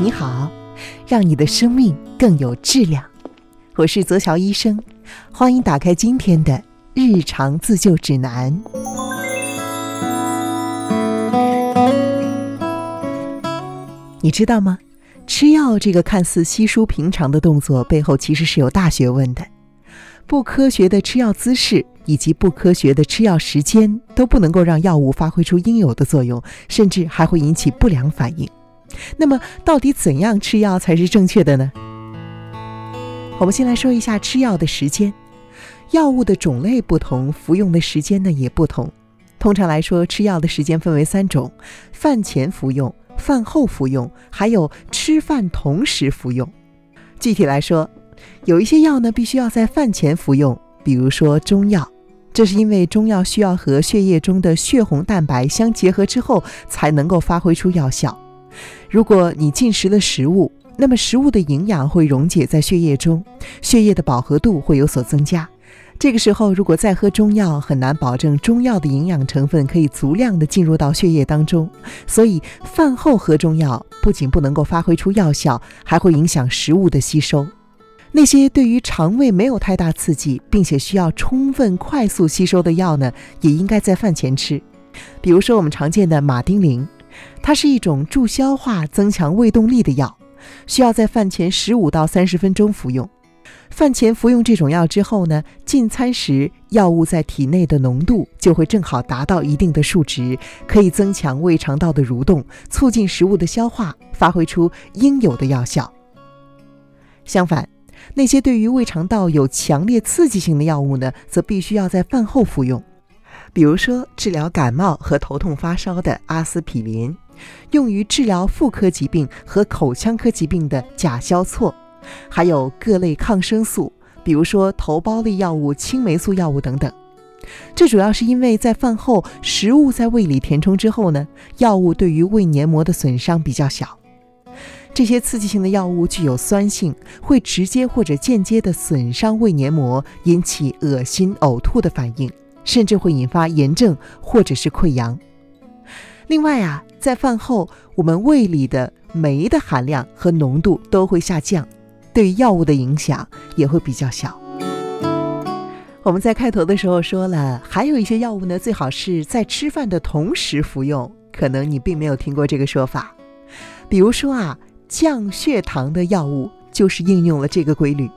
你好，让你的生命更有质量。我是泽乔医生，欢迎打开今天的日常自救指南。你知道吗？吃药这个看似稀疏平常的动作背后，其实是有大学问的。不科学的吃药姿势以及不科学的吃药时间，都不能够让药物发挥出应有的作用，甚至还会引起不良反应。那么，到底怎样吃药才是正确的呢？我们先来说一下吃药的时间。药物的种类不同，服用的时间呢也不同。通常来说，吃药的时间分为三种：饭前服用、饭后服用，还有吃饭同时服用。具体来说，有一些药呢必须要在饭前服用，比如说中药，这是因为中药需要和血液中的血红蛋白相结合之后，才能够发挥出药效。如果你进食了食物，那么食物的营养会溶解在血液中，血液的饱和度会有所增加。这个时候，如果再喝中药，很难保证中药的营养成分可以足量的进入到血液当中。所以，饭后喝中药不仅不能够发挥出药效，还会影响食物的吸收。那些对于肠胃没有太大刺激，并且需要充分快速吸收的药呢，也应该在饭前吃。比如说，我们常见的马丁啉。它是一种助消化、增强胃动力的药，需要在饭前十五到三十分钟服用。饭前服用这种药之后呢，进餐时药物在体内的浓度就会正好达到一定的数值，可以增强胃肠道的蠕动，促进食物的消化，发挥出应有的药效。相反，那些对于胃肠道有强烈刺激性的药物呢，则必须要在饭后服用。比如说，治疗感冒和头痛发烧的阿司匹林，用于治疗妇科疾病和口腔科疾病的甲硝唑，还有各类抗生素，比如说头孢类药物、青霉素药物等等。这主要是因为在饭后食物在胃里填充之后呢，药物对于胃黏膜的损伤比较小。这些刺激性的药物具有酸性，会直接或者间接地损伤胃黏膜，引起恶心、呕吐的反应。甚至会引发炎症或者是溃疡。另外啊，在饭后，我们胃里的酶的含量和浓度都会下降，对药物的影响也会比较小。我们在开头的时候说了，还有一些药物呢，最好是在吃饭的同时服用。可能你并没有听过这个说法，比如说啊，降血糖的药物就是应用了这个规律。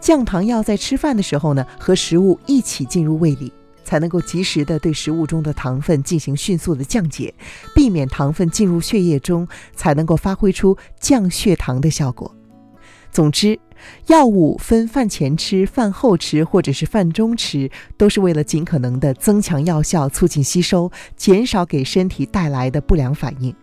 降糖药在吃饭的时候呢，和食物一起进入胃里。才能够及时的对食物中的糖分进行迅速的降解，避免糖分进入血液中，才能够发挥出降血糖的效果。总之，药物分饭前吃、饭后吃或者是饭中吃，都是为了尽可能的增强药效，促进吸收，减少给身体带来的不良反应。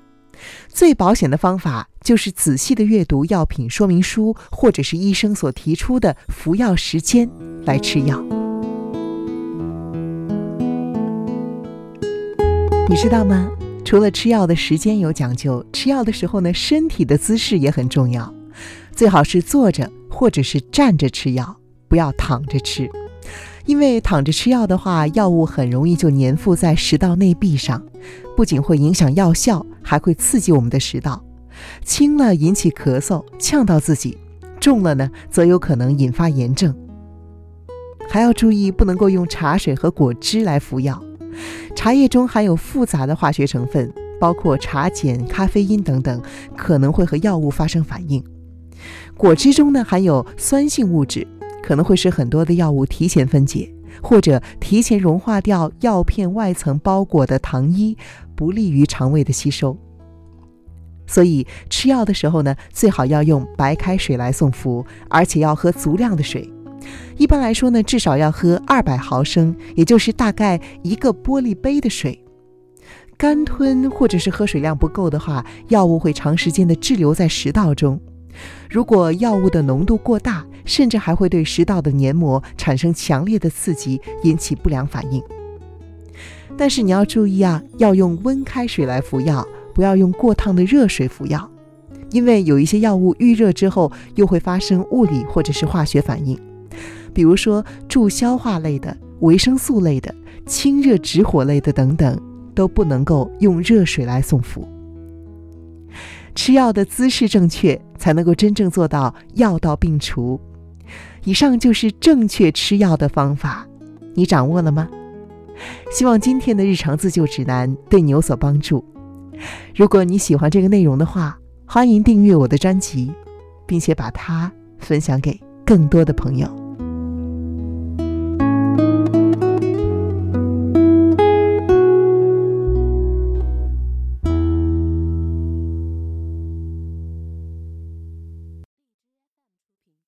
最保险的方法就是仔细的阅读药品说明书，或者是医生所提出的服药时间来吃药。你知道吗？除了吃药的时间有讲究，吃药的时候呢，身体的姿势也很重要。最好是坐着或者是站着吃药，不要躺着吃。因为躺着吃药的话，药物很容易就粘附在食道内壁上，不仅会影响药效，还会刺激我们的食道。轻了引起咳嗽，呛到自己；重了呢，则有可能引发炎症。还要注意，不能够用茶水和果汁来服药。茶叶中含有复杂的化学成分，包括茶碱、咖啡因等等，可能会和药物发生反应。果汁中呢含有酸性物质，可能会使很多的药物提前分解，或者提前融化掉药片外层包裹的糖衣，不利于肠胃的吸收。所以吃药的时候呢，最好要用白开水来送服，而且要喝足量的水。一般来说呢，至少要喝二百毫升，也就是大概一个玻璃杯的水。干吞或者是喝水量不够的话，药物会长时间的滞留在食道中。如果药物的浓度过大，甚至还会对食道的黏膜产生强烈的刺激，引起不良反应。但是你要注意啊，要用温开水来服药，不要用过烫的热水服药，因为有一些药物遇热之后又会发生物理或者是化学反应。比如说助消化类的、维生素类的、清热止火类的等等，都不能够用热水来送服。吃药的姿势正确，才能够真正做到药到病除。以上就是正确吃药的方法，你掌握了吗？希望今天的日常自救指南对你有所帮助。如果你喜欢这个内容的话，欢迎订阅我的专辑，并且把它分享给更多的朋友。